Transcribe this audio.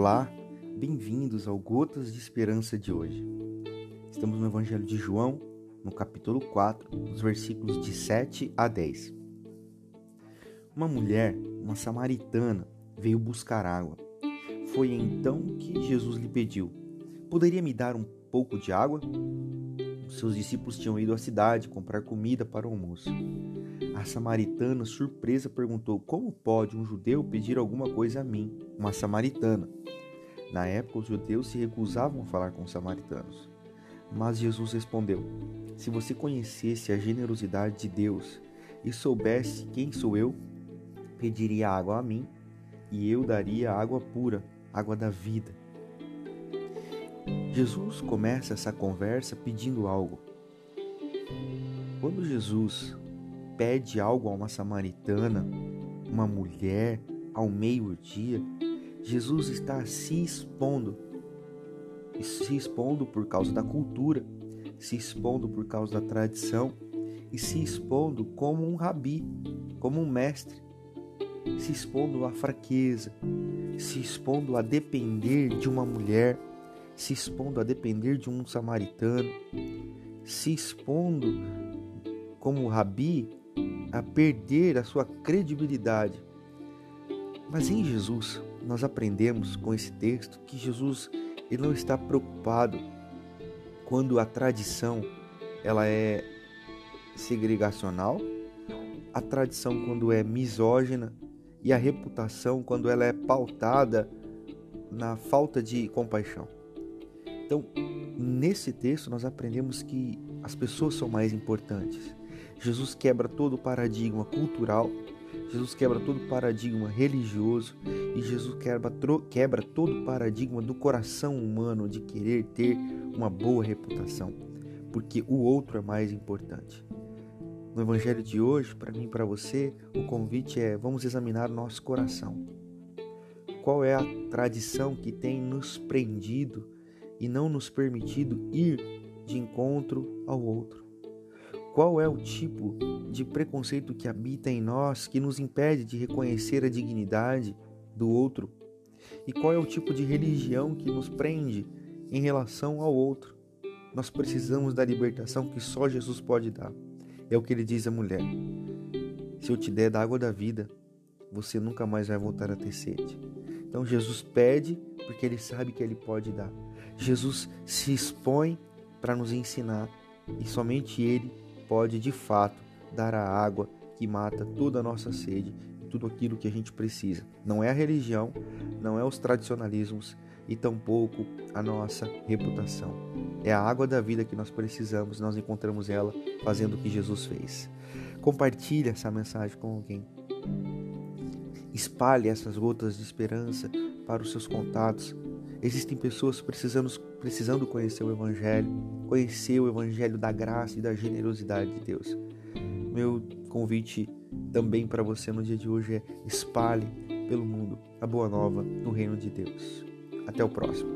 Olá, bem-vindos ao Gotas de Esperança de hoje. Estamos no Evangelho de João, no capítulo 4, os versículos de 7 a 10. Uma mulher, uma samaritana, veio buscar água. Foi então que Jesus lhe pediu: Poderia me dar um pouco de água? Seus discípulos tinham ido à cidade comprar comida para o almoço. A samaritana, surpresa, perguntou: Como pode um judeu pedir alguma coisa a mim, uma samaritana? Na época, os judeus se recusavam a falar com os samaritanos. Mas Jesus respondeu: Se você conhecesse a generosidade de Deus e soubesse quem sou eu, pediria água a mim e eu daria água pura, água da vida. Jesus começa essa conversa pedindo algo. Quando Jesus pede algo a uma samaritana, uma mulher, ao meio-dia, Jesus está se expondo. Se expondo por causa da cultura, se expondo por causa da tradição e se expondo como um rabi, como um mestre, se expondo à fraqueza, se expondo a depender de uma mulher, se expondo a depender de um samaritano, se expondo como rabi a perder a sua credibilidade. Mas em Jesus, nós aprendemos com esse texto que Jesus ele não está preocupado quando a tradição ela é segregacional, a tradição quando é misógina e a reputação quando ela é pautada na falta de compaixão. Então, nesse texto nós aprendemos que as pessoas são mais importantes. Jesus quebra todo o paradigma cultural, Jesus quebra todo o paradigma religioso e Jesus quebra, quebra todo o paradigma do coração humano de querer ter uma boa reputação, porque o outro é mais importante. No evangelho de hoje, para mim e para você, o convite é: vamos examinar nosso coração. Qual é a tradição que tem nos prendido e não nos permitido ir de encontro ao outro? Qual é o tipo de preconceito que habita em nós que nos impede de reconhecer a dignidade do outro? E qual é o tipo de religião que nos prende em relação ao outro? Nós precisamos da libertação que só Jesus pode dar. É o que ele diz à mulher: Se eu te der da água da vida, você nunca mais vai voltar a ter sede. Então Jesus pede porque ele sabe que ele pode dar. Jesus se expõe para nos ensinar e somente ele pode de fato dar a água que mata toda a nossa sede e tudo aquilo que a gente precisa. Não é a religião, não é os tradicionalismos e tampouco a nossa reputação. É a água da vida que nós precisamos, nós encontramos ela fazendo o que Jesus fez. Compartilhe essa mensagem com alguém. Espalhe essas gotas de esperança para os seus contatos. Existem pessoas precisando, precisando conhecer o Evangelho, conhecer o Evangelho da graça e da generosidade de Deus. Meu convite também para você no dia de hoje é espalhe pelo mundo a boa nova no reino de Deus. Até o próximo.